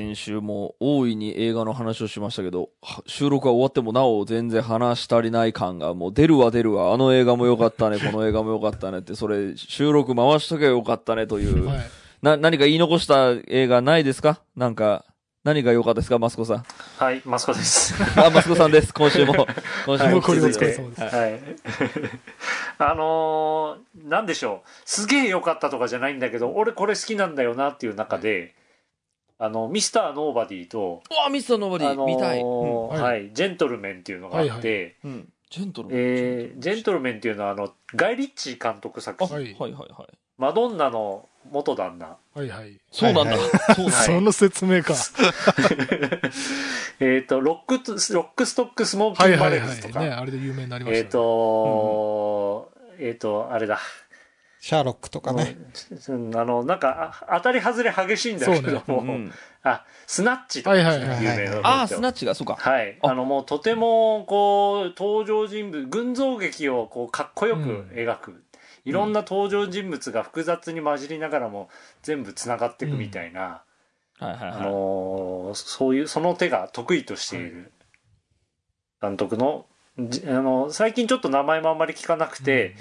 先週も大いに映画の話をしましたけど、は収録が終わってもなお全然話し足りない感がもう出るわ出るわ、あの映画も良かったね、この映画も良かったねって、それ収録回しとけば良かったねという、はい。な、何か言い残した映画ないですか？なんか、何が良かったですかマスコさん？はい、マスコです。あ、マスコさんです。今週も。今週も残りお引き続いて疲れ様です。はい。あのー、なんでしょう。すげえ良かったとかじゃないんだけど、俺これ好きなんだよなっていう中で、あの、ミスターノーバディと、うわ、ミスターノーバディ、あのー見たい。うんはいはい、ジェントルメンっていうのがあって、はいうん。ジェントルマン。えージェントルメンっていうのはあの、ガイ・リッチー監督作あ、品、はいはいはい。マドンナの元旦那。はいはい。そうなんだ。はいそうなんだ。その説明か。えっと、ロックと、ロックストックスモーキンバはいはいはレルズとか、い。ね、あれで有名になりましたね。えっ、と、えっ、と、あれだ。シャーロックとかね。うんあの、なんか、あ当たり外れ激しいんだけども、うん。あ、スナッチとかね、はいはいはい有名なああ、スナッチが、そうか。はい。ああの、もうとても、こう、登場人物、群像劇を、こう、かっこよく描く。いろんな登場人物が複雑に混じりながらも、全部繋がっていくみたいな、あはいはいはい。のーそういう、その手が得意としている監督の、じあの、最近ちょっと名前もあんまり聞かなくて、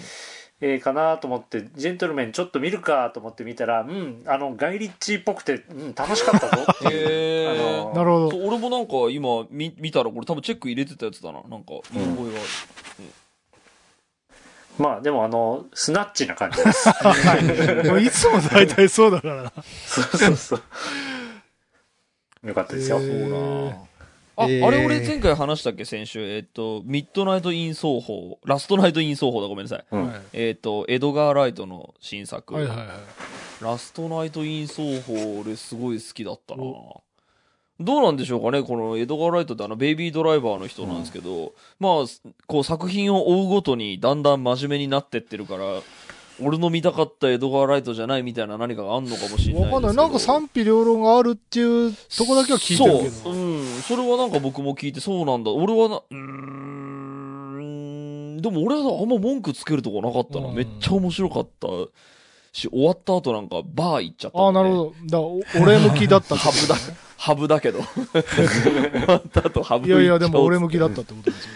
えーかなと思って、ジェントルメンちょっと見るかと思って見たら、うん、あの、ガイリッチーっぽくて、うん、楽しかったぞっていう。なるほど。俺もなんか今見見たらこれ多分チェック入れてたやつだな。なんか見覚えがある。まあでもあの、スナッチな感じです。もういつも大体そうだからな。そうそうそう。よかったですよ。そうなあ、えーあれ俺前回話したっけ先週？えっと、ミッドナイト・イン・ソーホー。ラストナイト・イン・ソーホーだ。ごめんなさい。うんはいえっと、エドガー・ライトの新作。はいはいはい。ラストナイト・イン・ソーホー俺すごい好きだったなおどうなんでしょうかねこのエドガー・ライトってあのベイビードライバーの人なんですけど、まあ、こう作品を追うごとにだんだん真面目になってってるから、俺の見たかったエドガー・ライトじゃないみたいな何かがあんのかもしれない。わかんない。なんか賛否両論があるっていうとこだけは聞いてるけそう。ど。うん。それはなんか僕も聞いて、そうなんだ。俺はな、うーん。でも俺はあんま文句つけるとこなかったな。うんめっちゃ面白かったし、終わった後なんかバー行っちゃったああ、なるほど。だからお俺向きだった ハブだ、ハブだけど。終わった後ハブいやいや、でも俺も向きだったってことですよ。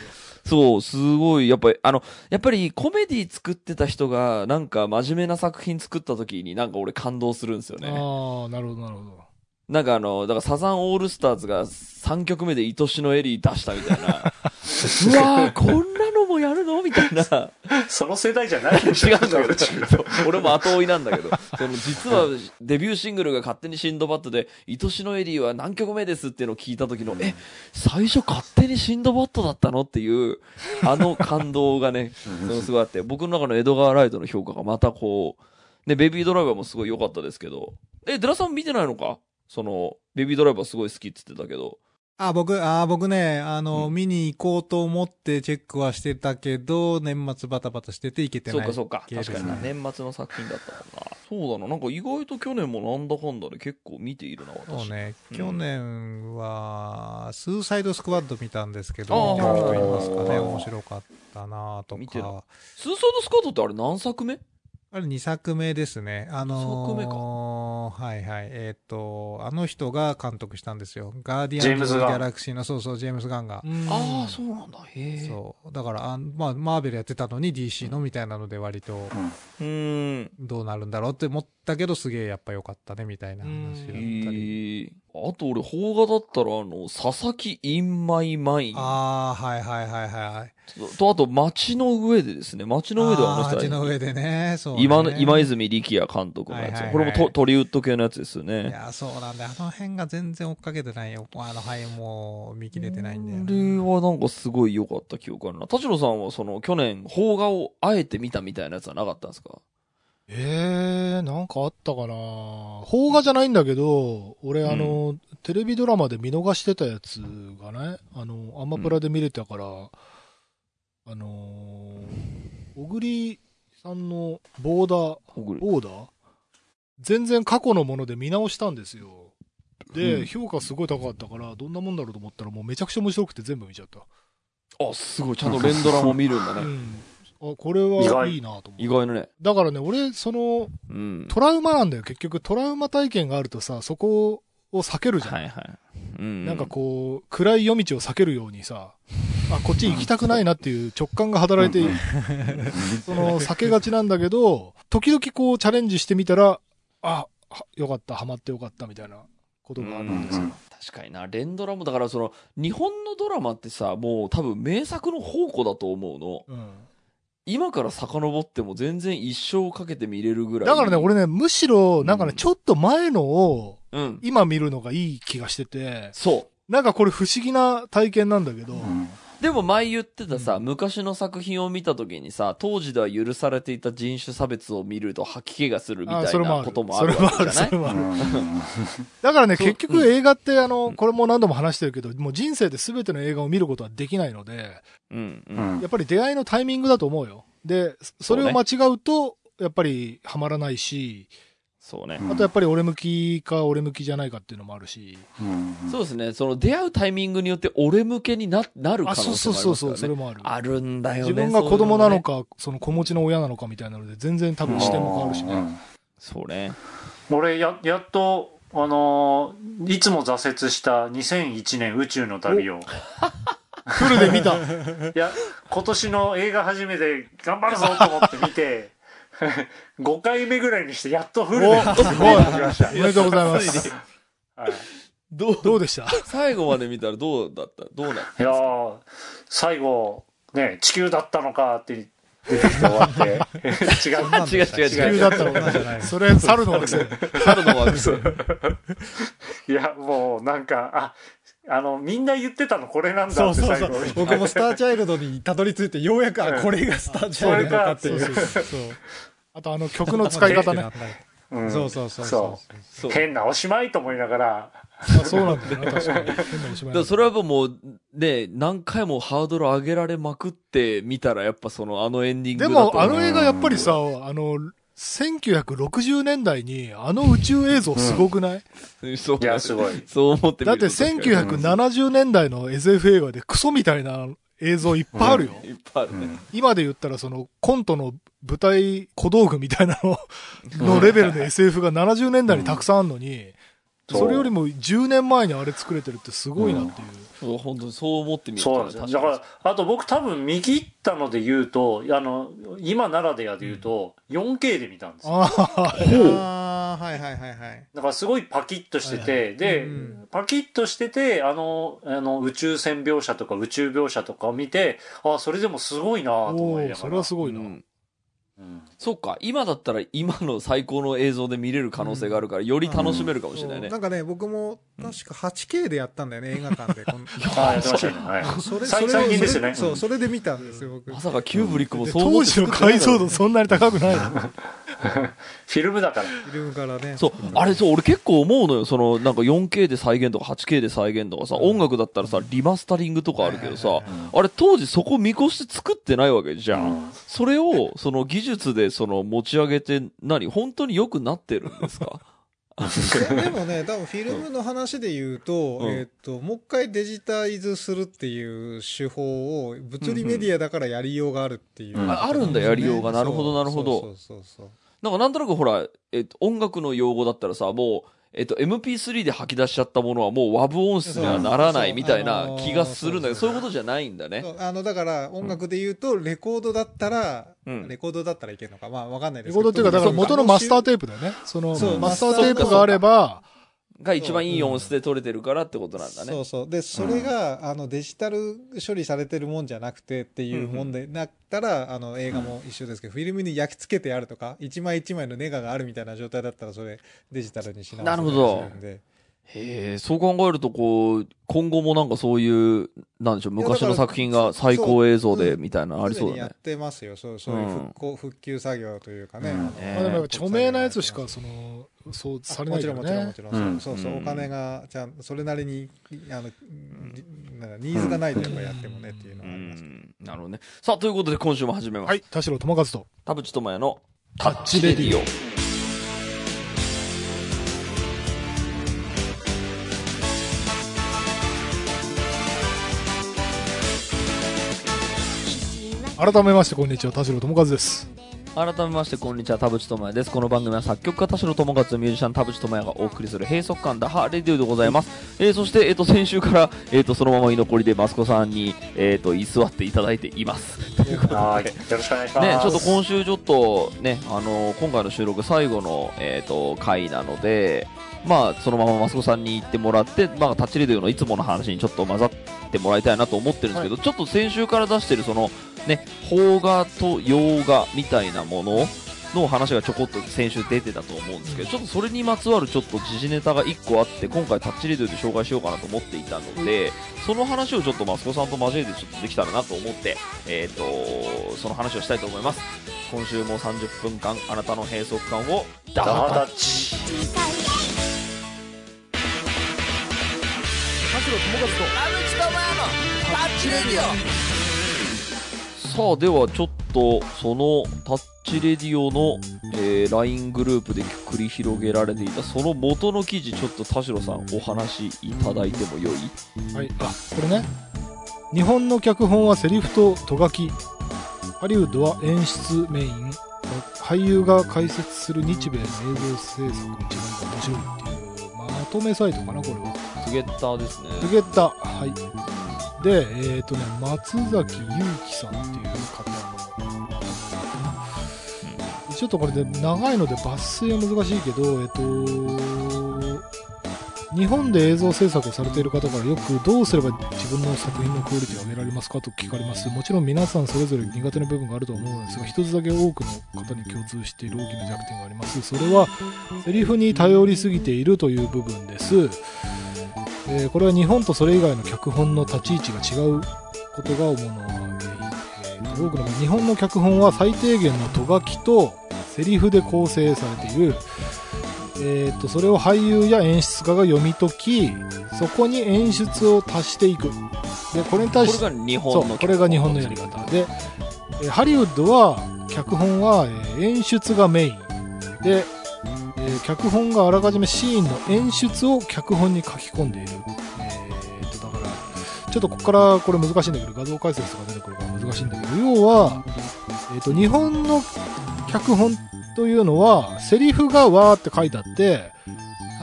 そう、すごい、やっぱり、あの、やっぱりコメディ作ってた人が、なんか真面目な作品作った時になんか俺感動するんですよね。ああ、なるほど、なるほど。なんかあの、だからサザンオールスターズが3曲目で愛しのエリー出したみたいな。うわー、こんなな。その世代じゃないでしょ。違うんだけど、俺も後追いなんだけど、その実はデビューシングルが勝手にシンドバッドで、愛しのエリーは何曲目ですっていうのを聞いた時の、え、最初勝手にシンドバッドだったのっていう、あの感動がね、そのすごいあって、僕の中のエドガー・ライトの評価がまたこう、ね、ベビードライバーもすごい良かったですけど、え、デラさん見てないのか？その、ベビードライバーすごい好きって言ってたけど。あ、僕、あ、僕ね、あの、うん見に行こうと思ってチェックはしてたけど、年末バタバタしてて行けてない。そうかそうか。確かにな。年末の作品だったもんな。そうだな。なんか意外と去年もなんだかんだで結構見ているな、私。そうね、うん去年は、スーサイドスクワッド見たんですけど、見てる人いますかね、はい面白かったなと見て。スーサイドスクワッドってあれ何作目あれ2作目ですね。あのー、二作目かはいはい。えっ、と、あの人が監督したんですよ。ガーディアンズ・ギャラクシーの、そうそう、ジェームズ・ガンが。ああ、そうなんだ。へえ。そう。だから、あまあ、マーベルやってたのに DC のみたいなので割と、う。ーん。どうなるんだろうって思ったけど、すげえやっぱ良かったね、みたいな話だったへり。え。あと俺、邦画だったら、あの、佐々木インマイマイン。ああ、はいはいはいはい。と、あと、街の上でですね。街の上ではあの人街の上でね、そう、ね。今の、今泉力也監督のやつ。はいはいはいこれもトトリウッド系のやつですよいね。や、そうなんだよ。あの辺が全然追っかけてないよ。あの辺もう見切れてないんだよあな。れはなんかすごい良かった記憶あるな。田代さんはその去年、邦画をあえて見たみたいなやつはなかったんですか？ええー、なんかあったかな邦画じゃないんだけど、俺、あの、テレビドラマで見逃してたやつがね、あの、アマプラで見れたから、あのー、小栗さんのボーダー、ボーダー？全然過去のもので見直したんですよ。で、うん評価すごい高かったから、どんなもんだろうと思ったら、もうめちゃくちゃ面白くて全部見ちゃった。あ、すごい。ちゃんと連ドラも見るんだね。うん。あ、これ意は外いいなと思意う。外のね。だからね、俺、その、うん。トラウマなんだよ。結局、トラウマ体験があるとさ、そこを避けるじゃん。はいはい。うん。なんかこう、暗い夜道を避けるようにさ、あ、こっち行きたくないなっていう直感が働いて、その、避けがちなんだけど、時々こう、チャレンジしてみたら、あ、はよかった、ハマってよかったみたいなことがあるんですよ。確かにな。連ドラも、だからその、日本のドラマってさ、もう多分名作の宝庫だと思うの。うん今から遡っても全然一生かけて見れるぐらい。だからね、俺ね、むしろ、なんかね、うんちょっと前のを、うん。今見るのがいい気がしてて、そう。なんかこれ不思議な体験なんだけど、でも前言ってたさ、うん昔の作品を見た時にさ、当時では許されていた人種差別を見ると吐き気がするみたいあそれもある。なこともあそれもある、るわけじゃない？それもある。だからね、結局映画って、あの、うんこれも何度も話してるけど、もう人生で全ての映画を見ることはできないので、うん、う。うんんやっぱり出会いのタイミングだと思うよ。で、それを間違うと、やっぱりハマらないし、そうね。あとやっぱり俺向きか俺向きじゃないかっていうのもあるし。そうですね。その出会うタイミングによって俺向けにな、なる可あ、能性そうそうそうそう。それもある。あるんだよね。自分が子供なのか。か、その子持ちの親なのかみたいなので、全然多分視点も変わるしね。そうね。俺や、やっと、あのーいつも挫折した2001年宇宙の旅を、フルで見た。いや、今年の映画初めて頑張るぞと思って見て、5回目ぐらいにしてやっとフルでおすごい。見ましたお。めでとうございます。はいどう、どうでした？最後まで見たらどうだったどうなったいやー、最後、ね、地球だったのかって出てきて終わって、違う。違う違う地球だったのなんじゃないそれ、猿の惑星。春の惑星。いや、もうなんか、あ、あの、みんな言ってたのこれなんだそうそうそうって最後。。僕もスターチャイルドにたどり着いて、ようやく、あ、これがスターチャイルドかっていう。そうそうそう。あとあの曲の使い方ね。うんそうそうそうそそう。変なおしまいと思いながら、あそうなんだよね、確かに。変なおしまいだそれはもう、ね、何回もハードル上げられまくって見たら、やっぱそのあのエンディングでだとも、あの映画やっぱりさ、あの、1960年代にあの宇宙映像すごくない、そういや、すごい。そう思ってみだってると確かに1970年代の SF 映画でクソみたいな映像いっぱいあるよ。いっぱいあるね。今で言ったらそのコントの舞台小道具みたいなののレベルの SF が70年代にたくさんあるのに、うんそれよりも10年前にあれ作れてるってすごいなっていう。そう、本当にそう思ってみるそうなんですよ。だから、あと僕多分見切ったので言うと、あの、今ならではで言うと、4K で見たんですよ。ああ、ああ、はいはいはいはい。だからすごいパキッとしてはいて、で、うんパキッとしてて、あの、あの、宇宙船描写とか宇宙描写とかを見て、あ、それでもすごいなと思いながら。それはすごいな。うんうんそっか、今だったら今の最高の映像で見れる可能性があるから、より楽しめるかもしれないね。なんかね、僕も確か 8K でやったんだよね、映画館で。ああ、やってましたね。はい。それ、最そ最近ですよねそう、それで見たんですよ、僕。まさかキューブリックもでそう当時の解像度そんなに高くないの？フィルムだから。フィルムからね。そう、あれそう、俺結構思うのよ。その、なんか 4K で再現とか 8K で再現とかさ、音楽だったらさ、リマスタリングとかあるけどさ、あれ当時そこ見越して作ってないわけじゃん。それを、その技術でその持ち上げて、何？本当に良くなってるんですか？でもね、多分フィルムの話で言うと、うん。えーっと、もう一回デジタイズするっていう手法を物理メディアだからやりようがあるっていう、うん。ああるんだやりようが。なるほどなるほど。そうそうそうなんかなんとなくほら、えっと、音楽の用語だったらさ、もう、えっと、MP3 で吐き出しちゃったものはもう WAV 音質にはならないみたいな気がするんだけど、そういうことじゃないんだ。ね。そうあの、だから音楽で言うと、レコードだったら、うん。レコードだったらいけるのか、まあわかんないですレコードっていうか、だから元のマスターテテープだよね。そのマスターテープがあれば、が一番いい音質で撮れてるからってことなんだね。そうそう。で、それが、あの、デジタル処理されてるもんじゃなくてっていうもんでなったら、あの、映画も一緒ですけど、フィルムに焼き付けてあるとか、一枚一枚のネガがあるみたいな状態だったら、それ、デジタルにし直せなるほど。へえ、そう考えると、こう、今後もなんかそういう、なんでしょう、昔の作品が最高映像でみたいなのありそうだねやっ。てますよ。そう、そういう復興、復旧作業というかね。うんあでもやっぱ著名なやつしか、その、そうされないけどもちろんもちろんもねち。ろうんん。そうそうそうう、んお金が、ちゃん、それなりに、あの、なんかニーズがないとやっぱやってもねっていうのうはあります。ん、なるほどね。さあ、ということで今週も始めます。はい、田代智和と。田淵智也のタッチレディオ。改めまして、こんにちは。田代智和です。改めましてこんにちは。田淵智也です。この番組は作曲家田代智和ミュージシャン田淵智也がお送りする閉塞感ダハレディオでございます、えーそして、えー、と先週から、えー、とそのまま居残りでマスコさんに、えー、と居座っていただいています。ということで。はい。よろしくお願いします。ね、ちょっと今週ちょっとね、あの今回の収録最後の、えー、と回なので、まあ、そのままマスコさんに行ってもらって、まあ、タッチレディオのいつもの話にちょっと混ざってもらいたいなと思ってるんですけど、ちょっと先週から出してるその、ね、邦画と洋画みたいなものの話がちょこっと先週出てたと思うんですけど、ちょっとそれにまつわるちょっと時事ネタが1個あって、今回タッチレディオで紹介しようかなと思っていたので、その話をちょっとマスコさんと交えてちょっとできたらなと思って、えっ、と、その話をしたいと思います。今週も30分間、あなたの閉塞感をダダーータッタッチ。さあではちょっとそのタッチレディオの、えー LINE グループで繰り広げられていたその元の記事ちょっと田代さんお話しいただいてもよい？はい、あこれね。日本の脚本はセリフとと書き。ハリウッドは演出メイン。俳優が解説する日米の映像制作の違いが面白いっていう。まとめサイトかなこれは。トゥゲッターですね。トゥゲッタはいでえっ、とね松崎祐樹さんっていう方のちょっとこれで長いので抜粋は難しいけどえっ、と日本で映像制作をされている方からよくどうすれば自分の作品のクオリティを上げられますかと聞かれます。もちろん皆さんそれぞれ苦手な部分があると思うんです。が一つだけ多くの方に共通している大きな弱点があります。それはセリフに頼りすぎているという部分です、えーこれは日本とそれ以外の脚本の立ち位置が違うことが主な原因、えーと多くの日本の脚本は最低限のと書きとセリフで構成されている。えー、とそれを俳優や演出家が読み解きそこに演出を足していく。でこれに対してこれが日そ本これが日本のやり方。で、えーハリウッドは脚本は、えー演出がメイン。で、えー脚本があらかじめシーンの演出を脚本に書き込んでいる、えー、とだからちょっとここからこれ難しいんだけど画像解説とか出てくるから難しいんだけど要は、えー、と日本の脚本というのはセリフがわーって書いてあって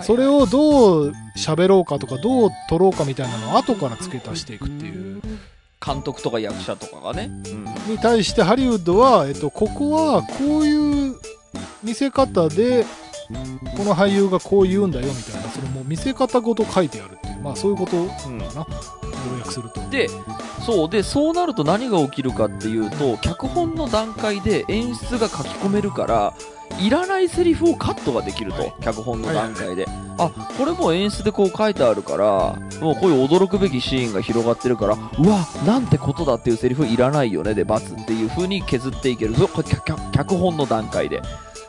それをどう喋ろうかとかどう撮ろうかみたいなのを後から付け足していくっていう。監督とか役者とかがね、うん。に対してハリウッドは、えっと、ここはこういう見せ方でこの俳優がこう言うんだよみたいなそれもう見せ方ごと書いてあるっていうまあそういうことかな。要約すると。でそうでそうなると何が起きるかっていうと脚本の段階で演出が書き込めるからいらないセリフをカットができると、はい。脚本の段階で、あこれもう演出でこう書いてあるからもうこういう驚くべきシーンが広がってるからうわなんてことだっていうセリフいらないよねで×っていう風に削っていけるそれ脚本の段階で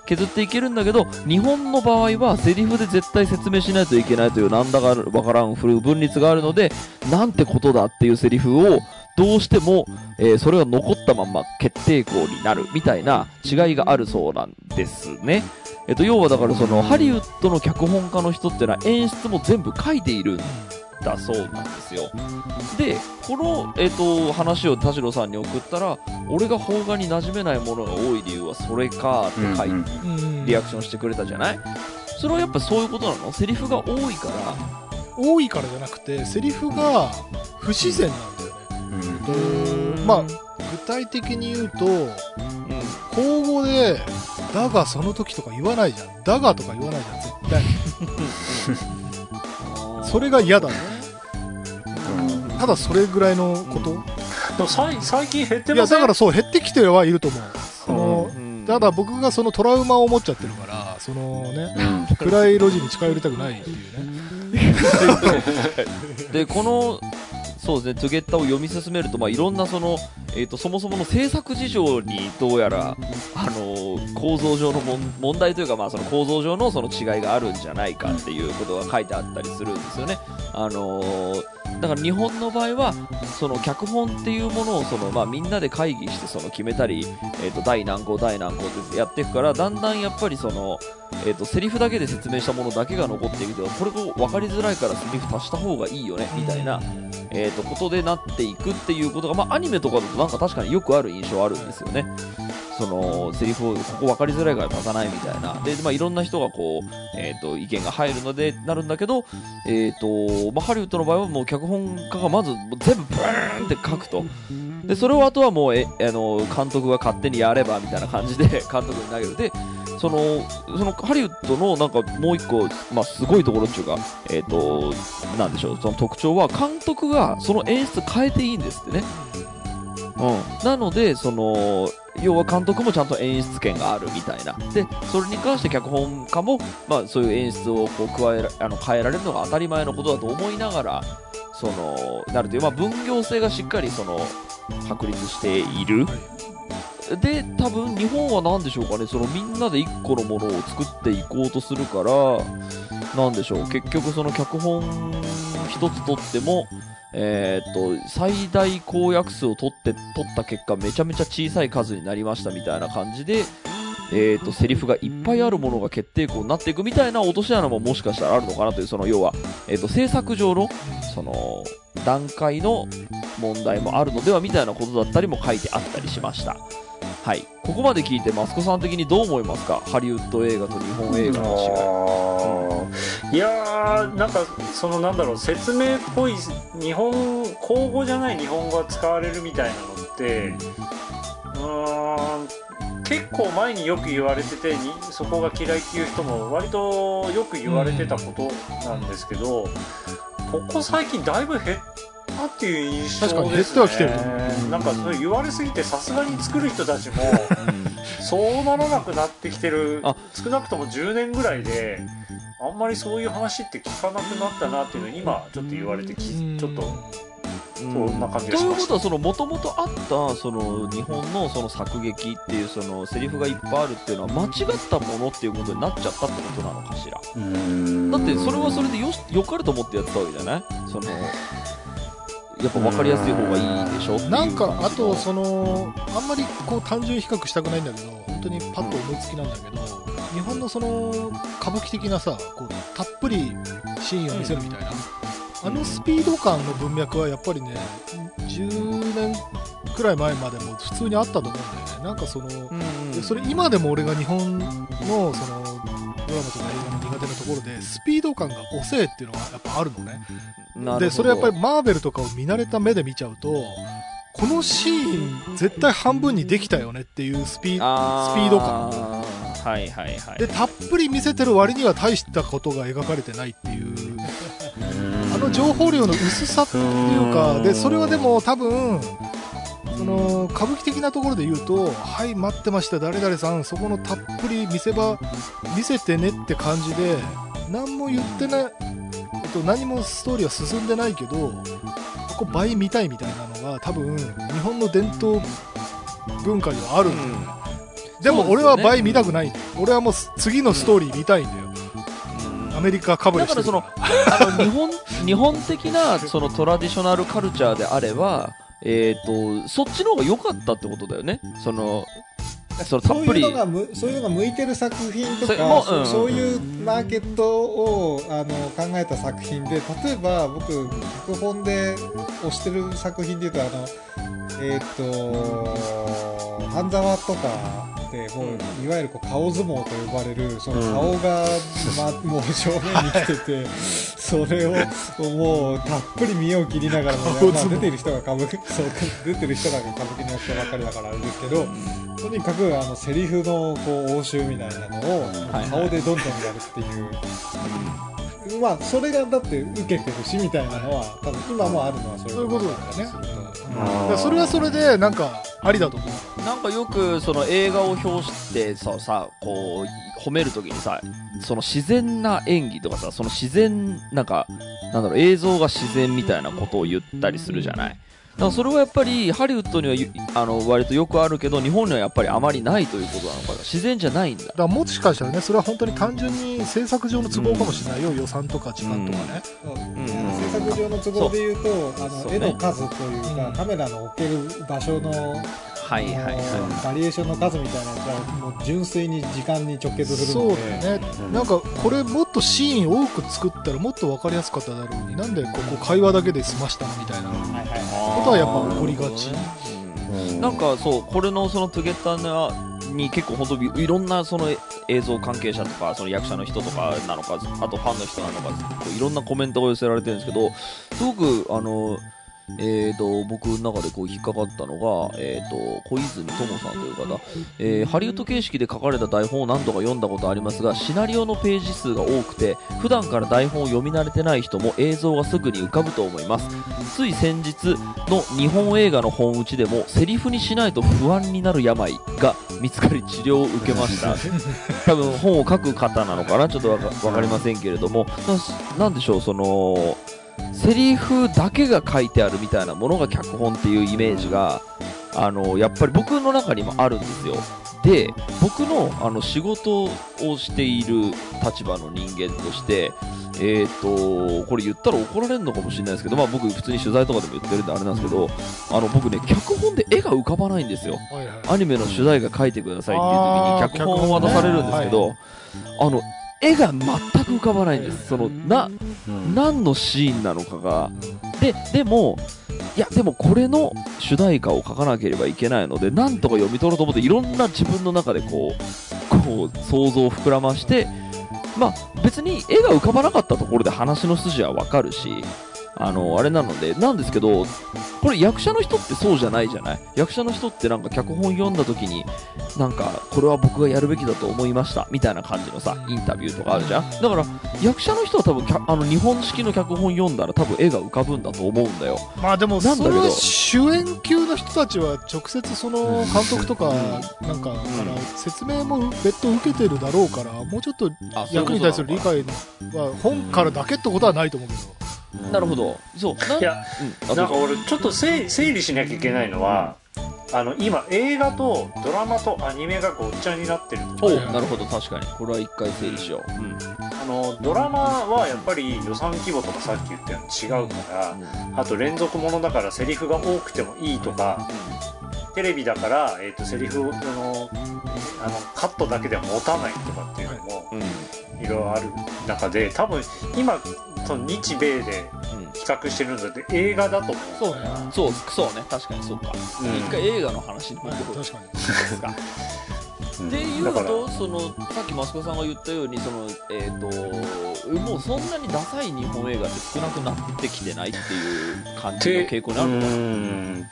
削っていけるんだけど日本の場合はセリフで絶対説明しないといけないというなんだかわからん分率があるのでなんてことだっていうセリフをどうしても、えーそれが残ったまま決定校になるみたいな違いがあるそうなんですね。えっと、要はだからそのハリウッドの脚本家の人っていうのは演出も全部書いているんだそうなんですよ。で、この、えっと、話を田代さんに送ったら、俺が邦画に馴染めないものが多い理由はそれかって書いて、うんうん。リアクションしてくれたじゃない？それはやっぱそういうことなの？セリフが多いから、多いからじゃなくてセリフが不自然なんだよね。うん。とまあ具体的に言うとうん、口語で「だがその時」とか言わないじゃん「だが」とか言わないじゃん絶対。それが嫌だねただそれぐらいのこと、でも最最近減っていやません？だからそう減ってきてはいると思う。そのうん。ただ僕がそのトラウマを持っちゃってるからそのね暗い路地に近寄りたくないっていうね。でこのそうですね、トゥゲッタを読み進めると、まあ、いろんなその、えー、とそもそもの制作事情にどうやら、あのー構造上の問問題というか、まあ、その構造上のその違いがあるんじゃないかっていうことが書いてあったりするんですよね。あのーだから日本の場合はその脚本っていうものをその、まあ、みんなで会議してその決めたり、えー、と第何項第何項ってやっていくからだんだんやっぱりその、えー、とセリフだけで説明したものだけが残っていくけどこれが分かりづらいからセリフ足した方がいいよねみたいな、えー、とことでなっていくっていうことが、まあ、アニメとかだとなんか確かによくある印象あるんですよね。そのセリフをここ分かりづらいから足さないみたいな。で、まあ、いろんな人がこう、えー、と意見が入るのでなるんだけど、えーとまあ、ハリウッドの場合はもう脚本家がまず全部ブーンって書くと。でそれをあとはもうえあの監督が勝手にやればみたいな感じで 監督に投げる。でそのそのハリウッドのなんかもう一個、まあ、すごいところっていうか、えー、となんでしょう。その特徴は監督がその演出変えていいんですってね。うん、なのでその要は監督もちゃんと演出権があるみたいな。でそれに関して脚本家も、まあ、そういう演出をこう加えあの変えられるのが当たり前のことだと思いながらそのなるという、まあ、分業制がしっかりその確立している。で多分日本は何でしょうかね。そのみんなで1個のものを作っていこうとするからなんでしょう。結局その脚本一つ取ってもえーっと最大公約数を取って取った結果めちゃめちゃ小さい数になりましたみたいな感じでえー、とセリフがいっぱいあるものが決定校になっていくみたいな落とし穴ももしかしたらあるのかなというその要は、えー、と制作上のその段階の問題もあるのではみたいなことだったりも書いてあったりしました。はい、ここまで聞いてマスコさん的にどう思いますか？ハリウッド映画と日本映画のあーいやーなんかそのなんだろう説明っぽい日本口語じゃない日本語が使われるみたいなのってうーん結構前によく言われててにそこが嫌いっていう人も割とよく言われてたことなんですけど、ここ最近だいぶ減ったっていう印象ですね。確かに減ってはきてるうんなんかそれ言われすぎてさすがに作る人たちもそうならなくなってきてる。あ。少なくとも10年ぐらいであんまりそういう話って聞かなくなったなっていうのに今ちょっと言われてきちょっとそそんな感じとがしましたいうことはその元々あったその日本のその作劇っていうそのセリフがいっぱいあるっていうのは間違ったものっていうことになっちゃったってことなのかしら。だってそれはそれでよしよかれと思ってやってたわけじゃない？そのやっぱ分かりやすい方がいいでしょ？なんか、あと、その、あんまりこう単純比較したくないんだけど、本当にパッと思いつきなんだけど、日本のその、歌舞伎的なさ、こう、たっぷりシーンを見せるみたいな、あのスピード感の文脈はやっぱりね、10年くらい前までも普通にあったと思うんだよね。なんかその、それ今でも俺が日本のそのドラマとか映画の苦手なところでスピード感が遅えっていうのがやっぱあるのね。でそれやっぱりマーベルとかを見慣れた目で見ちゃうとこのシーン絶対半分にできたよねっていうスピあスピー。ド感はいはい。はいでたっぷり見せてる割には大したことが描かれてないっていう。あの情報量の薄さっていうかでそれはでも多分その歌舞伎的なところで言うと「はい待ってました。誰々さんそこのたっぷり見せ場見せてね」って感じで何も言ってない、えっと、何もストーリーは進んでないけどここ倍見たいみたいなのが多分日本の伝統文化にはある。ん。だよね、でも俺は倍見たくない。んだよ俺はもう次のストーリー見たいんだよ。うん。アメリカかぶれし。てるだからそのあの日本日本的なそのトラディショナルカルチャーであればえっ、とそっちの方が良かったってことだよね。そのそのたそうっぷり。いうのがむそういうのが向いてる作品とかそうそういうマーケットをあの考えた作品で例えば僕脚本で推してる作品でいうとあのえっ、と半沢とかでもういわゆるこう顔相撲と呼ばれるその顔が、ま、もう正面に来てて それをもうたっぷり見よう切りながらも、顔まあ、出てる人が歌舞伎そう出てる人が歌舞伎の人ばっかりだからあれですけどとにかくあのセリフのこう応酬みたいなのをはい。顔でどんどんやるっていう、まあそれがだって受けてるしみたいなのは多分今もあるのはそういうことだよね。でそれはそれでなんかありだと思う。なんかよくその映画を表してささこう褒めるときにさその自然な演技とかさその自然なんかなんだろう映像が自然みたいなことを言ったりするじゃないだからそれはやっぱりハリウッドにはゆあの割とよくあるけど日本にはやっぱりあまりないということなのかな。自然じゃないんだ。だからもしかしたらねそれは本当に単純に制作上の都合かもしれない。よ、予算とか時間とかね、そううん。制作上の都合で言うとあのね。絵の数というか、うん。カメラの置ける場所の、はいはいはい。バリエーションの数みたいなやつはもう純粋に時間に直結するそうのでだよね、なんかこれもっとシーン多く作ったらもっと分かりやすかっただろうに。なんでここ会話だけで済ましたのみたいな。はいはいはことはやっぱ起こりがち。うんなんかそうこれのそのトゥゲッターなに結構本当にいろんなその映像関係者とかその役者の人とかなのかあとファンの人なのかいろんなコメントが寄せられてるんですけどすごくあのえー、と僕の中でこう引っかかったのが、えー、と小泉智さんという方、えーハリウッド形式で書かれた台本を何度か読んだことありますがシナリオのページ数が多くて普段から台本を読み慣れてない人も映像がすぐに浮かぶと思います。つい先日の日本映画の本打ちでもセリフにしないと不安になる病が見つかり治療を受けました。多分本を書く方なのかな？ちょっとわかりませんけれども。ななんでしょうそのセリフだけが書いてあるみたいなものが脚本っていうイメージがあのやっぱり僕の中にもあるんですよ。で僕のあの仕事をしている立場の人間としてえー、とこれ言ったら怒られるのかもしれないですけど、まあ、僕、普通に取材とかでも言ってるんであれなんですけどあの僕ね、脚本で絵が浮かばないんですよ、アニメの主題歌書いてくださいっていう時に脚本を渡されるんですけど、脚あの絵が全く浮かばないんです、そのなうん何のシーンなのかが。ででもいやでもこれの主題歌を書かなければいけないのでなんとか読み取ろうと思っていろんな自分の中でこうこう想像を膨らましてまあ別に絵が浮かばなかったところで話の筋はわかるしあのあれなのでなんですけどこれ役者の人ってそうじゃないじゃない？役者の人ってなんか脚本読んだ時になんかこれは僕がやるべきだと思いましたみたいな感じのさインタビューとかあるじゃん？だから役者の人は多分あの日本式の脚本読んだら多分絵が浮かぶんだと思うんだよ。まあでもなんだけど。主演級の人たちは直接その監督とかなんかから説明も別途受けてるだろうからもうちょっとあ役に対する理解は本からだけってことはないと思うけどなるほど。そう。ないやうん、あなんか俺ちょっと整整理しなきゃいけないのは、あの今映画とドラマとアニメがごっちゃになってるおなるほど。確かに。これは一回整理しよう、うん。あのドラマはやっぱり予算規模とかさっき言ったように違うからあと連続ものだからセリフが多くてもいいとかテレビだから、えー、とセリフあのあのカットだけでは持たないとかっていうのもうんうんいろいろある中で多分今その日米でうん比較してるので映画だと思うそうね。そうそうね。確かにそうか、うん。一回映画の話に戻ってくる。確かにうん。っていうとそのさっき益子さんが言ったようにその、えー、ともうそんなにダサい日本映画って少なくなってきてないっていう感じの傾向にあるのかなうん。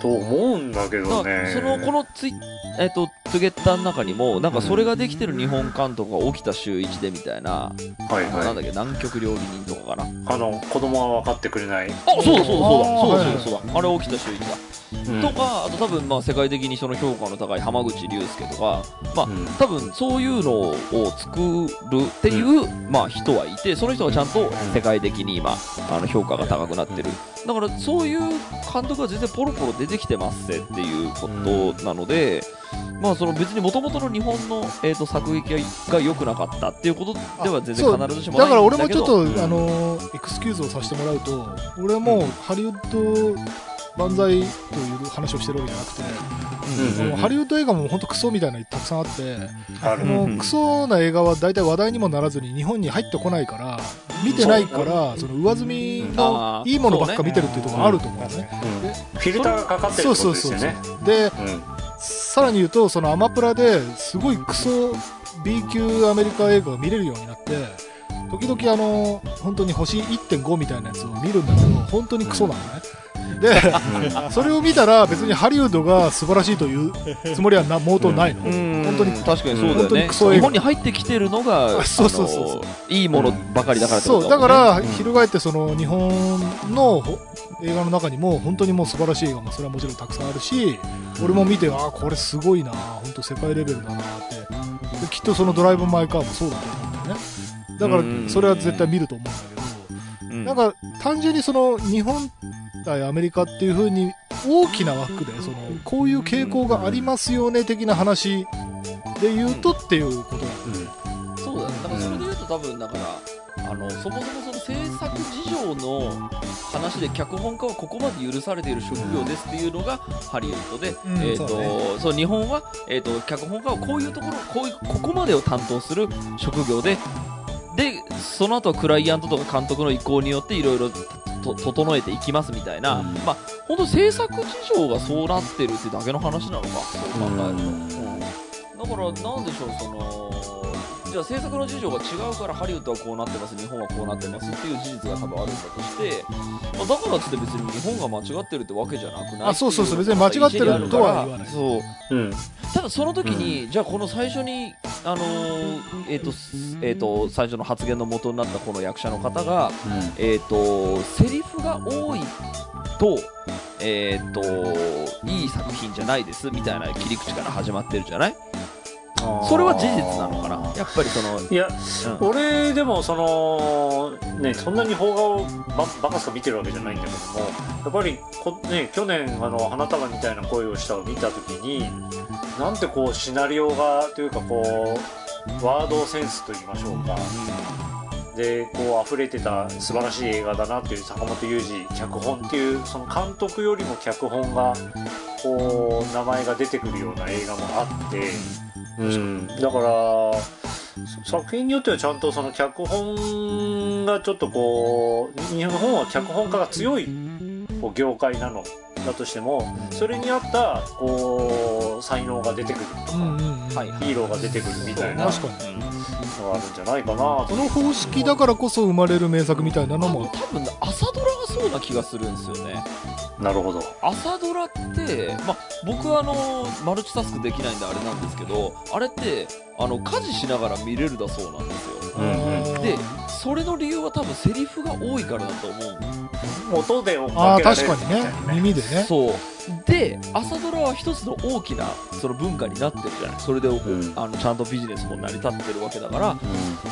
と思うん。だけだどねそのこのツイえっ、とトゥゲッターの中にもなんかそれができてる日本監督が起きた週一でみたいな、はいはあのなんだっけ南極料理人とかかな。いあの子供は分かってくれない、あそうだそうだそうだそうだそうだそうだ。あれ起きた週一だ、うん。とかあと多分まあ世界的にその評価の高い浜口竜介とかまあうん。多分そういうのを作るっていう、まあ、人はいてその人がちゃんと世界的に今あの評価が高くなってる。だからそういう監督が全然ポロポロ出てきてますぜっていうことなので、まあその別に元々の日本の、えー、と作劇が良くなかったっていうことでは全然必ずしもだからないんだけど。俺もちょっと、うん。あのエクスキューズをさせてもらうと俺はもうハリウッド万歳という話をしてるわけじゃなくて、うんもうハリウッド映画も本当クソみたいなのたくさんあって、あのクソな映画は大体話題にもならずに日本に入ってこないから見てないからその上積みあのーいいものばっか見てるっていうところがあると思うんですね。うん。フィルターがかかってるってことですよね。でうんさらに言うとそのアマプラですごいクソ B 級アメリカ映画が見れるようになって時々あの本当に星1.5みたいなやつを見るんだけど本当にクソなのねでそれを見たら別にハリウッドが素晴らしいという つもりはな毛頭ないの、うん。本当に。確かにそうだ本当によね日本に入ってきてるのがあそうそうそう。いいものばかりだからってこそうとだから、うん。翻ってその日本のほ映画の中にも本当にもう素晴らしい映画もそれはもちろんたくさんあるし、俺も見てああこれすごいな本当世界レベルだなって。できっとそのドライブ・マイ・カーもそうだと思うんだよね。だかうん。らそれは絶対見ると思うんだけど、うん。なんか単純にその日本対アメリカっていう風に大きな枠でそのこういう傾向がありますよね的な話で言うとっていうことなんだよねそうだね。だからそれで言うと多分だから、あのそもそもその制作事情の話で脚本家はここまで許されている職業ですっていうのがハリウッドで、うんえっ、とそうそう日本はえっ、と脚本家はこういうところこういうここまでを担当する職業で。でその後はクライアントとか監督の意向によっていろいろと整えていきますみたいな、うん。まあ本当制作事情がそうなってるってだけの話なのか。そう考えると、うん。だからなんでしょうそのじゃあ制作の事情が違うからハリウッドはこうなってます日本はこうなってますっていう事実が多分あるんだとして、まあ、だからっつって別に日本が間違ってるってわけじゃなくないあそうそうそう別に間違ってるとは言わない。そう。うん。ただその時に、じゃあこの最初にあのーえっ、とえっ、と最初の発言の元になったこの役者の方がえっ、とセリフが多いとえっ、といい作品じゃないですみたいな切り口から始まってるじゃない？それは事実なのかな？やっぱりそのいや、うん。俺でもそのねそんなに邦画をばバカすか見てるわけじゃないんだけどもやっぱりこ、ね、去年あの花束みたいな声をしたを見た時になんてこうシナリオがというかこうワードセンスと言いましょうか。でこう溢れてた素晴らしい映画だなっていう坂本雄二脚本っていうその監督よりも脚本がこう名前が出てくるような映画もあって。うん、だから作品によってはちゃんとその脚本がちょっとこう日本は脚本家が強いこう業界なの。だとしてもそれに合ったこう才能が出てくるとか、ヒーローが出てくるみたいなの確かに。があるんじゃないかなとこの方式だからこそ生まれる名作みたいなのも多分朝ドラがそうな気がするん。ですよねなるほど朝ドラって、まあ、僕はあのマルチタスクできないん。であれなん。ですけどあれってあの家事しながら見れるだそうなん。ですようん。うん。でそれの理由は多分セリフが多いからだと思う音で追っああかけられる確かにね。耳でね。そうで朝ドラは一つの大きなその文化になってるじゃない。それで、ん。あのちゃんとビジネスも成り立ってるわけだから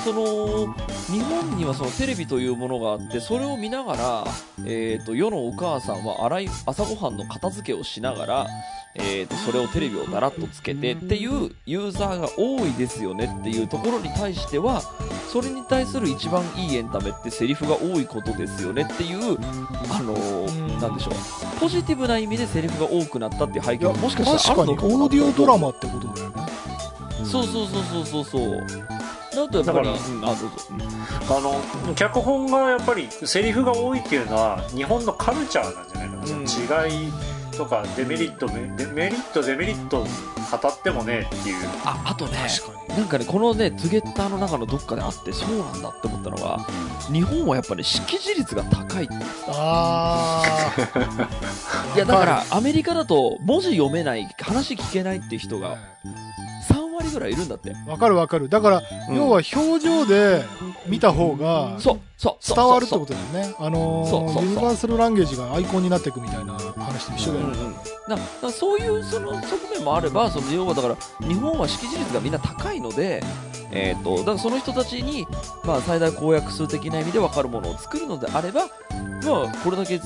その日本にはそのテレビというものがあってそれを見ながら、えー、と世のお母さんは洗い朝ごはんの片付けをしながら、えー、とそれをテレビをだらっとつけてっていうユーザーが多いですよねっていうところに対してはそれに対する一番いいエンタメってセリフが多いことですよねっていう、あのーうん。なんでしょう。ポジティブな意味でセリフが多くなったっていう背景ももしかした確かにらあるのかもなオーディオドラマってことだよね。そうそうそうそうそう。そうだとやっぱりだからうんあどうぞ。あの脚本がやっぱりセリフが多いっていうのは日本のカルチャーなんじゃないかな、うん。違いとかデメリットメデメリットデメリット語ってもねっていう。ああとね確かに。なんかねこのねトゥゲッターの中のどっかであってそうなんだって思ったのが日本はやっぱり識字率が高い。って言ってたあいやだからアメリカだと文字読めない話聞けないっていう人あが3割ぐらいいるんだって。わかるわかる。だから、うん。要は表情で見た方がそう伝わるってことだよね。あのーそうそうそう。ユニバーサルランゲージがアイコンになっていくみたいな話と一緒だよね、そういうその側面もあればその要はだから日本は識字率がみんな高いので、えー、とだからその人たちに、まあ、最大公約数的な意味で分かるものを作るのであれば、まあ、これだけち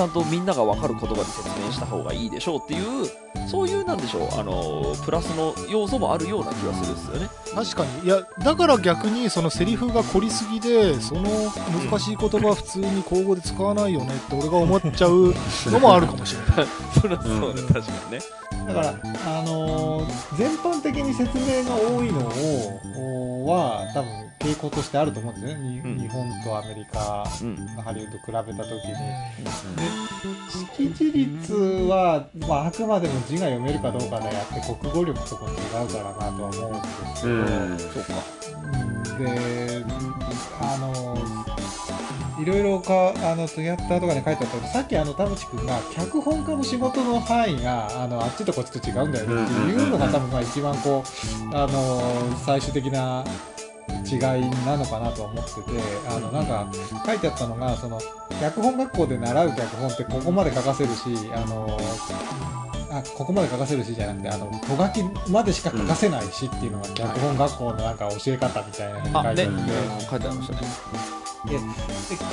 ゃんとみんなが分かる言葉で説明した方がいいでしょうっていうそういうなんでしょうあのプラスの要素もあるような気がするんですよね。確かに。いやだから逆にそのセリフが凝りすぎでその難しい言葉普通に口語で使わないよねって俺が思っちゃうのもあるかもしれない それはそうね、確かにね。だから、あのー全般的に説明が多いのを、おは、多分傾向としてあると思うんですよね。にうん日本とアメリカ、うんハリウッド比べたときに。識字率は、まあ、あくまでも字が読めるかどうかであって、国語力とか違うからなとは思うんですけど、うんそうか。うんで、あの、いろいろか、あの、ツイッターとかに書いてあったけど、さっきあの、田淵くんが、脚本家の仕事の範囲が、あの、あっちとこっちと違うんだよねっていうのが多分、まあ一番こう、あの、最終的な違いなのかなとは思ってて、あの、なんか、書いてあったのが、その、脚本学校で習う脚本ってここまで書かせるし、あの、あここまで書かせるしじゃなくて、あの、とがきまでしか書かせないしっていうのが、脚本学校のなんか教え方みたいなのに書いてあって、うん。書いてありましたね。で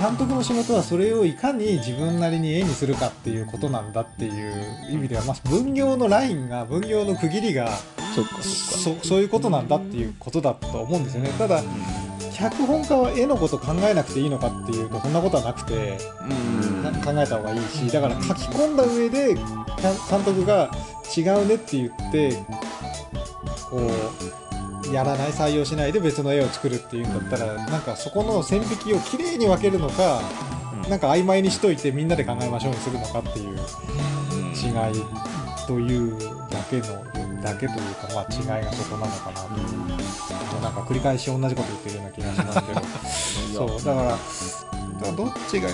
監督の仕事はそれをいかに自分なりに絵にするかっていうことなんだっていう意味では、まあ、分業のラインが分業の区切りがそっか、そっか。そそういうことなんだっていうことだと思うんですよね。ただ脚本家は絵のこと考えなくていいのかっていうとそんなことはなくてうん。な考えた方がいいしだから書き込んだ上でか監督が違うねって言ってこうやらない採用しないで別の絵を作るっていうんだったらなんかそこの線引きをきれいに分けるのかうん。なんか曖昧にしといてみんなで考えましょうにするのかっていう違いというだけのだけというか、まあ、違いがそこなのかなと、なんか繰り返し同じこと言ってるような気がしますけど。そうだからどっちが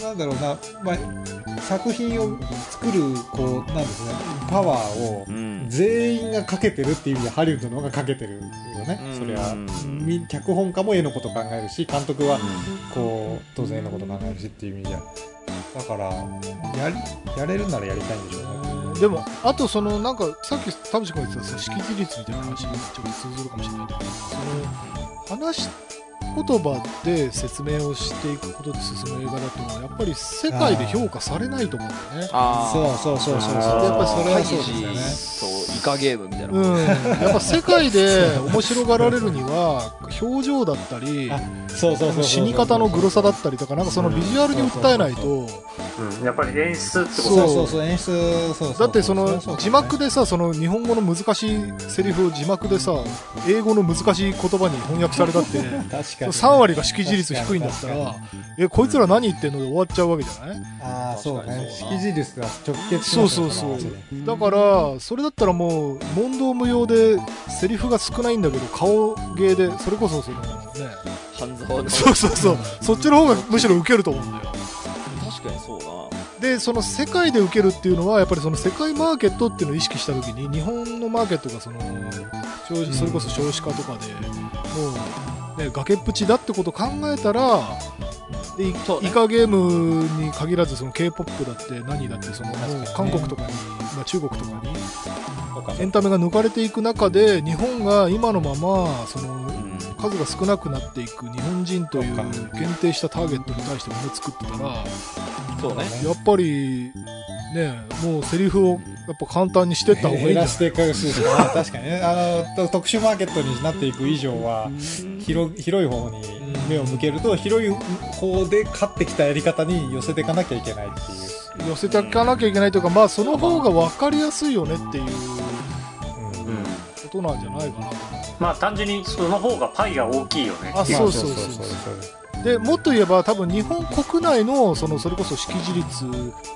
なんだろうな、まあ、作品を作るこうなんですね。パワーをうん。全員がかけてるっていう意味でハリウッドの方がかけてるよね、うん。それは。うんみ脚本家も絵のこと考えるし監督はこう当然絵のこと考えるしっていう意味じゃ。だからやりやれるならやりたいんでしょうね。でも、あとその、なんか、さっき田淵君が言ってたその識字率みたいな話にちょっと通ずるかもしれないんだけど、その、言葉で説明をしていくことで進む映画だと、やっぱり世界で評価されないと思うんだよね。そうそうそうそうそう。やっぱりそれはそうですハイよね。ジとイカゲームみたいな、うん、やっぱ世界で面白がられるには表情だったりあそうそうそうそう死に方のグロさだったりとかなんかそのビジュアルに訴えないと。うん、やっぱり演出ってことそうそうそうそう演出そうそうだってそのそう字幕でさその日本語の難しいセリフを字幕でさ英語の難しい言葉に翻訳されたって 確かに3割が識字率低いんだった確らえこいつら何言ってんので終わっちゃうわけじゃない？ああそうね。識字率が直結しそうそうそう。だからそれだったらもう問答無用でセリフが少ないんだけど顔芸でそれこそそのね。半沢の。そうそうそう。そっちの方がむしろ受けると思うんだよ。確かにそうなでその世界で受けるっていうのはやっぱりその世界マーケットっていうのを意識した時に日本のマーケットがそのそれこそ少子化とかでもう、ね、崖っぷちだってことを考えたらでね。イカゲームに限らずその k p o p だって何だってその韓国とかに、まあ、中国とかにエンタメが抜かれていく中で日本が今のままそのうん。数が少なくなっていく日本人という限定したターゲットに対してもの作ってたらそうね。やっぱりねもうセリフをやっぱ簡単にしてった方がいいんじゃない？減らしていくしまあ確かにね。あのと特殊マーケットになっていく以上は広広い方に目を向けると広い方で勝ってきたやり方に寄せていかなきゃいけないっていう。寄せていかなきゃいけないというかまあその方が分かりやすいよねっていううん。うんことなんじゃないかなと。まあ単純にその方がパイが大きいよね。あっていそうそうそうそうでもっと言えば多分日本国内のそのそれこそ識字率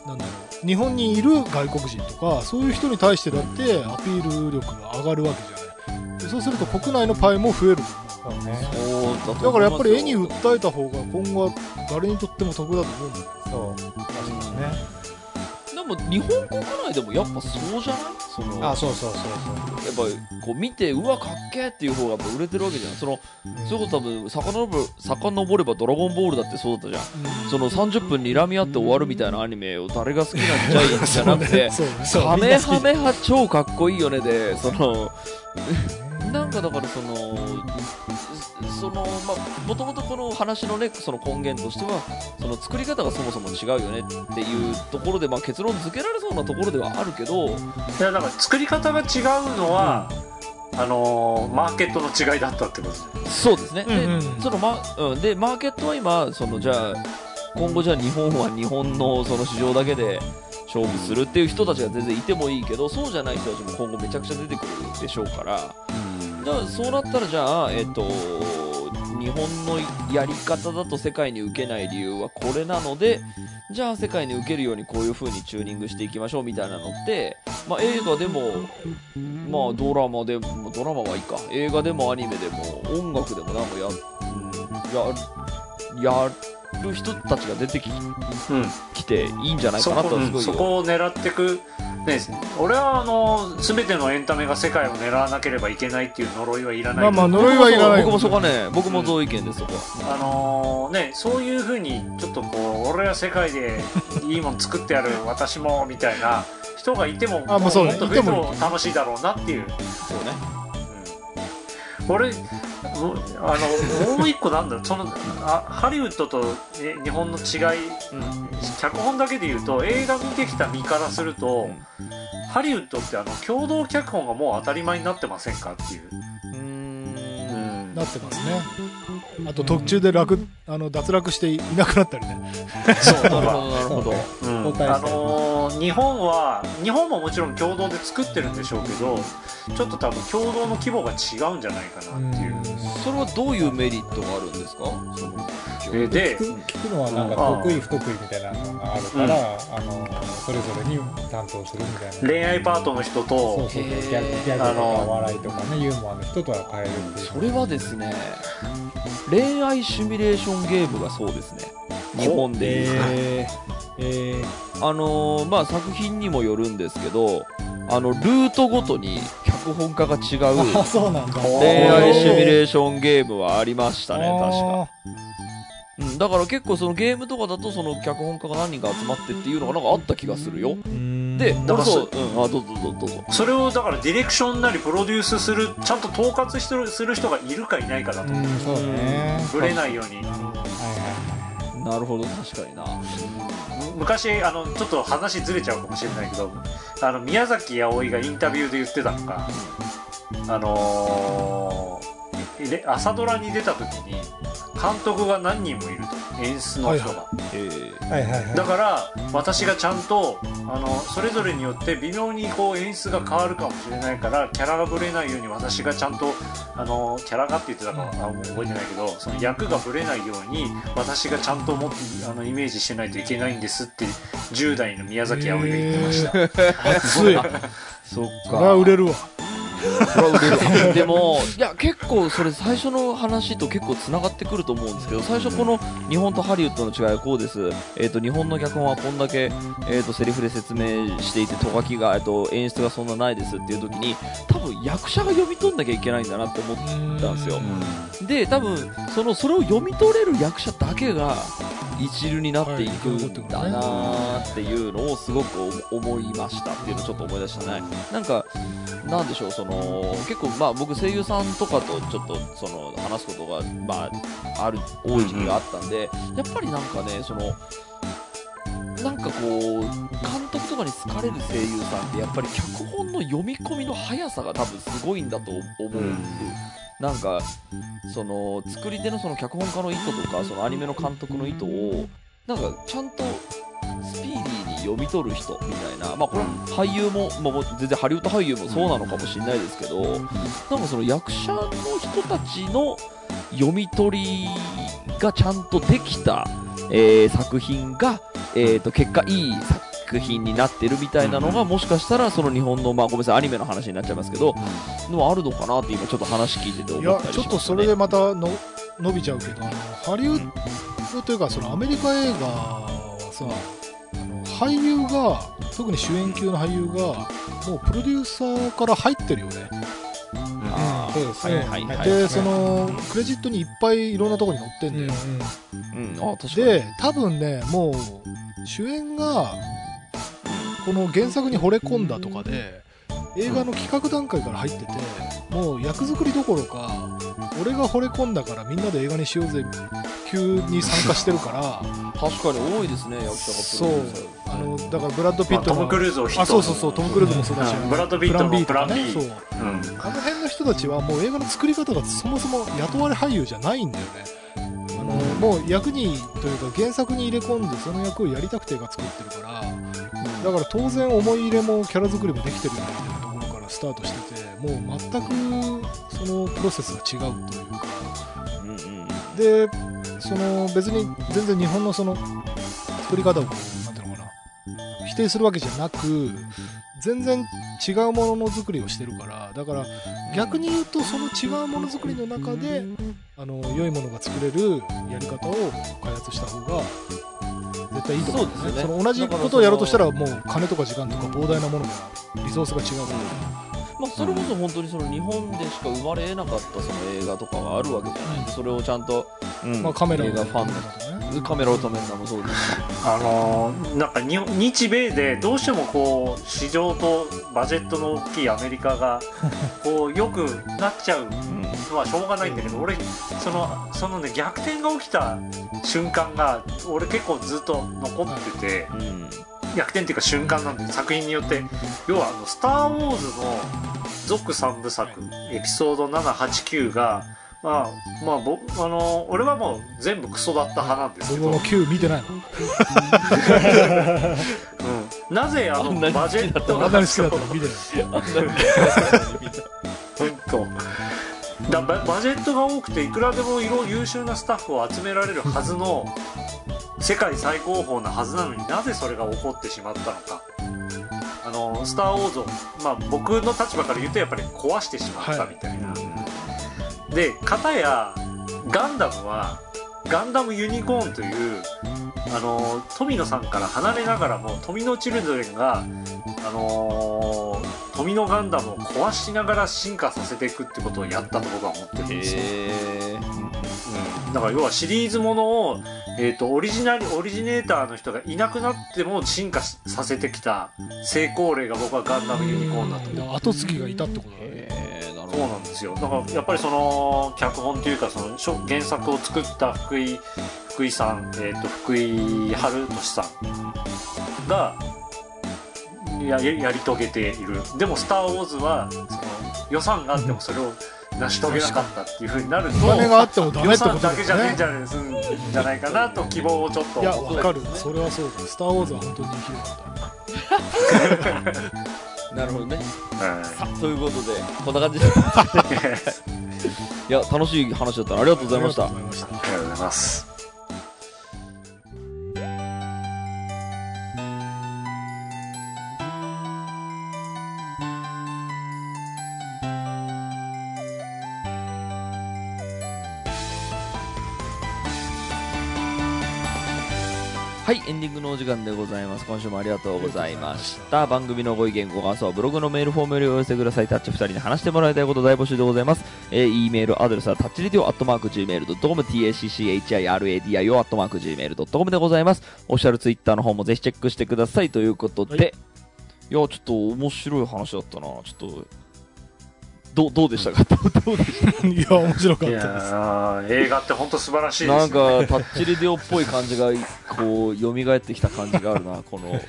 なんだろう。日本にいる外国人とかそういう人に対してだってアピール力が上がるわけじゃない。でそうすると国内のパイも増えるそうだだからやっぱり絵に訴えた方が今後は誰にとっても得だと思うんだよそう。確かにね。でも日本国内でもやっぱそうじゃない？そのあそうそうそうやっぱりこう見てうわかっけーっていう方がやっぱ売れてるわけじゃん。そのそうそれこそ多分遡る遡れば「ドラゴンボール」だってそうだったじゃん。その30分睨み合って終わるみたいなアニメを誰が好きなんじゃい？んじゃなくて カメハメハ超かっこいいよね。でそのなんかだからそのそのまあもともとこの話のねその根源としてはその作り方がそもそも違うよねっていうところでまあ結論付けられそうなところではあるけどいやだから作り方が違うのは、あのーマーケットの違いだったってことですよ。そうですね、でうんうん。そのまうん、でマーケットは今そのじゃあ今後じゃあ日本は日本のその市場だけで勝負するっていう人たちが全然いてもいいけどそうじゃない人たちも今後めちゃくちゃ出てくるでしょうからじゃあそうなったらじゃあえっ、と日本のやり方だと世界に受けない理由はこれなのでじゃあ世界に受けるようにこういう風にチューニングしていきましょうみたいなのって、まあ、映画でも、まあ、ドラマでもドラマはいいか。映画でもアニメでも音楽でもなんかや,、うん、ややる人たちが出てきうん。きていいんじゃないかなとはすごいうんそこを狙ってくね。俺はあの全てのエンタメが世界を狙わなければいけないっていう呪いはいらない。まあまあ呪いはいらない。僕もそこはね僕も同意見ですそこは。あのね、そういうふうにちょっとこう俺は世界でいいもの作ってやる私もみたいな人がいてもあまあそうね。もっと増えてもも楽しいだろうなっていう、そうね。うん俺もうあのもう一個なんだろう。そのあハリウッドとえ日本の違い。うん脚本だけで言うと映画見てきた身からすると、ハリウッドってあの共同脚本がもう当たり前になってませんかっていう、うん。んなってますね。あと途中で楽あの脱落していなくなったりね。そうなるほどなるほど。うん。あのー日本は日本ももちろん共同で作ってるんでしょうけどちょっと多分共同の規模が違うんじゃないかなっていう、それはどういうメリットがあるんですか？そのょえで聞く聞くのはなんか得意不得意みたいなのがあるから、あのそれぞれに担当するみたいな。恋愛パートの人そうとそうそうギャグギャグとかあの笑いとかねユーモアの人とは変えるっていう。それはですね恋愛シミュレーションゲームがそうですね日本でいうえー、えー、あのーまあ作品にもよるんですけどあのルートごとに脚本家が違う あそうなんだ。お恋愛シミューレーションゲームはありましたね確か、あうん、だから結構そのゲームとかだとその脚本家が何人か集まってっていうのがなんかあった気がするよ。でだからそう、うん、あどうぞどうぞどうぞ。それをだからディレクションなりプロデュースするちゃんと統括しるする人がいるかいないかだとう。んそうだね。ぶれないようになるほど確かにな。む昔あのちょっと話ずれちゃうかもしれないけどあの宮崎あおいがインタビューで言ってたのがあのーで朝ドラに出た時に監督が何人もいると演出の人が、えー。いはいはいはい。だから私がちゃんとあのそれぞれによって微妙にこう演出が変わるかもしれないからキャラがぶれないように私がちゃんとあのキャラがって言ってたかは覚えてないけどその役がぶれないように私がちゃんともっあのイメージしてないといけないんですって10代の宮崎あおいが言ってました、熱い。そっそれは売れるわ。でもいや結構それ最初の話と結構つながってくると思うんですけど最初この日本とハリウッドの違いはこうです、えー、と日本の脚本はこんだけ、えー、とセリフで説明していてとがきが、えー、と演出がそんなないですっていう時に多分役者が読み取んなきゃいけないんだなって思ったんですよ。で多分そのそれを読み取れる役者だけが一流になっていくんだなーっていうのをすごく思いましたっていうのをちょっと思い出したね。なんかなんでしょうその結構まあ僕声優さんとかとちょっとその話すことがまあある多い時期があったんで、やっぱりなんかねそのなんかこう監督とかに好かれる声優さんってやっぱり脚本の読み込みの速さが多分すごいんだと思うんです、なんかその作り手のその脚本家の意図とかそのアニメの監督の意図をなんかちゃんとスピーディーに読み取る人みたいな、まあ、これ俳優も、まあ、もう全然ハリウッド俳優もそうなのかもしれないですけど、なんかその役者の人たちの読み取りがちゃんとできた、えー作品が、えー、と結果いい作品になってるみたいなのが、もしかしたらその日本の、まあ、ごめんなさいアニメの話になっちゃいますけど、のはあるのかなって今ちょっと話聞いてて思ったりしまね、ちょっとそれでまたの伸びちゃうけどハリウッドというかそのアメリカ映画はさ俳優が特に主演級の俳優がもうプロデューサーから入ってるよね。うですね。はいはいはい。でそのクレジットにいっぱいいろんなところに載ってんだよ、うん、あ確かに。で多分ねもう主演がこの原作に惚れ込んだとかで映画の企画段階から入っててもう役作りどころか俺が惚れ込んだからみんなで映画にしようぜ急に参加してるから。確かに多いですね役者がそうあのだからブラッド・ピットのまあトム・クルーズをヒット。あそうそうそうトム・クルーズもそうだし、うん。ブラッドピットのとかねプラン B そう。うん。あの辺の人たちはもう映画の作り方がそもそも雇われ俳優じゃないんだよね。あのもう役にというか原作に入れ込んでその役をやりたくて映画作ってるから。だから当然思い入れもキャラ作りもできてるよねスタートしててもう全くそのプロセスが違うというかうんうんでその別に全然日本のその作り方をこうなんていうのかな否定するわけじゃなく全然違うものの作りをしてるからだから逆に言うとその違うものづくりの中であの良いものが作れるやり方を開発した方が絶対いいと思うんですよね。その同じことをやろうとしたらもう金とか時間とか膨大なものがリソースが違うか。ら、まあ、それこそ本当にその日本でしか生まれなかったその映画とかがあるわけじゃない、それをちゃんと、うんまあ、カメラ映画ファンの。とかねカメラを止めるのもそうです。しあのーなんかに日米でどうしてもこう市場とバジェットの大きいアメリカがこうよくなっちゃう。のはしょうがないんだけど俺そのそのね逆転が起きた瞬間が俺結構ずっと残ってて。うんうん逆転っていうか瞬間なんで作品によって。要はあの「スター・ウォーズ」の続3部作エピソード789がまあまあぼあの俺はもう全部クソだった派なんですけど。僕も9見てないの。うん。なぜあのバジェットあんなに好きだったの？見てない。本当。だババジェットが多くていくらでも色優秀なスタッフを集められるはずの世界最高峰なはずなのになぜそれが起こってしまったのか。あのスター・ウォーズを、まあ、僕の立場から言うとやっぱり壊してしまったみたいな、で片やガンダムはガンダムユニコーンというあの富野さんから離れながらも富野チルドレンがあのー富野ガンダムを壊しながら進化させていくってことをやったと僕は思ってるんですよ、うん、だから要はシリーズものを、えー、とオリジナルオリジネーターの人がいなくなっても進化しさせてきた成功例が僕はガンダムユニコーンだと。思う後継ぎがいたってことだね。へえなるほそうどなんですよ。だからやっぱりその脚本というかその原作を作った福井福井さん、えー、と福井春俊さんがやややり遂げている。でも「スター・ウォーズは」その予算があってもそれを成し遂げなかったっていうふうになるとお金があってもダメ予ってこと算だけじゃねえんじゃゃないすんじゃないかなと希望をちょっといや、わかる。それはそうだ。スター・ウォーズは本当に人気だった。なるほどねはさあということでこんな感じで いや楽しい話だったなありがとうございましたありがとうございました。いありがとうございますはい、エンディングのお時間でございます。今週もありがとうございました。番組のご意見、ご感想はブログのメールフォームよりお寄せください。タッチ2人に話してもらいたいこと大募集でございます。えー、e メールアドレスはタッチリディオアットマーク Gmail.com、tacchiradio アットマーク Gmail.com でございます。オフィシャルツイッターの方もぜひチェックしてください。ということで、、はいや、ちょっと面白い話だったな。ちょっと、どうどうでしたか？どうどうでした？いや、面白かったです。ー映画って本当素晴らしいでなんすよ、ね、か、タッチレディオっぽい感じが、こう、蘇ってきた感じがあるな、この。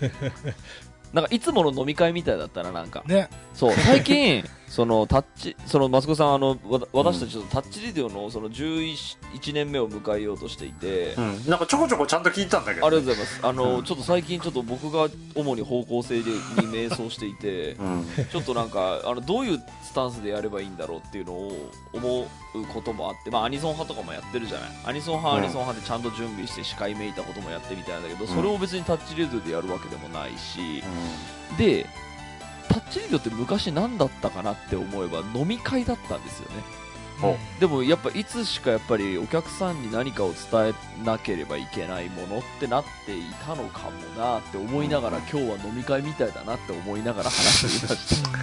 なんか、いつもの飲み会みたいだったな、なんか。ね。そう、最近、その、タッチ、その、マスコさん、あの、わ私たちとタッチレディオの、その、11年目を迎えようとしていて、うん、なんかちょこちょこちゃんと聞いたんだけど、ありがとうございます。あの、うん。ちょっと最近、ちょっと僕が主に方向性でに迷走していて、うん。ちょっとなんか、あの、どういうスタンスでやればいいんだろうっていうのを思うこともあって、まあ、アニソン派とかもやってるじゃない。アニソン派、うん。アニソン派でちゃんと準備して司会めいたこともやってみたいんだけど、それを別にタッチレディオでやるわけでもないし、で、タッチレディオって昔何だったかなって思えば飲み会だったんですよね。おでもやっぱいつしかやっぱりお客さんに何かを伝えなければいけないものってなっていたのかもなって思いながら、今日は飲み会みたいだなって思いながら話していました。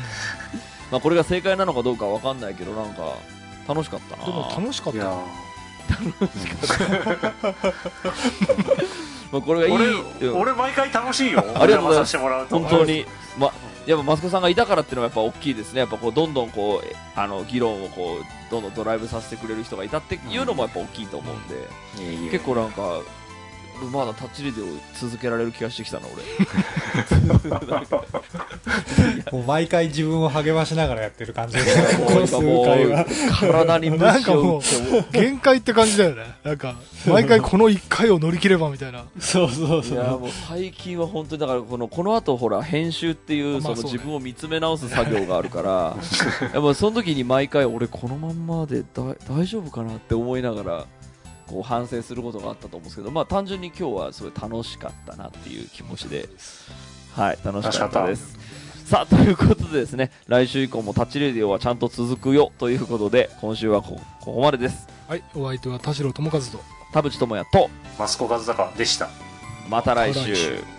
まあこれが正解なのかどうかわかんないけどなんか楽しかったな。でも楽しかっいやた。まあこれがいい。俺うん。俺毎回楽しいよ。ありがとうございます。本当に、ま、やっぱマスコさんがいたからっていうのはやっぱ大きいですね。やっぱこうどんどんこうえあの議論をこうどんどんドライブさせてくれる人がいたっていうのもやっぱ大きいと思うんで、いえいえ。結構なんかまだタッチリデオ続けられる気がしてきたな俺。もう毎回自分を励ましながらやってる感じですね。この数回は。体になんかもう打っても、限界って感じだよね。なんか、毎回この1回を乗り切ればみたいな。そうそうそいやう。もう最近は本当にだからこのこの後ほら編集っていうその自分を見つめ直す作業があるから やっぱその時に毎回俺このまんまでだ大丈夫かなって思いながらこう反省することがあったと思うんですけどまあ単純に今日はすごい楽しかったなっていう気持ちではい楽しかったです。さあということでですね来週以降もタッチレディオはちゃんと続くよということで今週はこここまでです。はい、お相手は田代智和と。田淵智也とマスコ和孝でした。また来週。また来週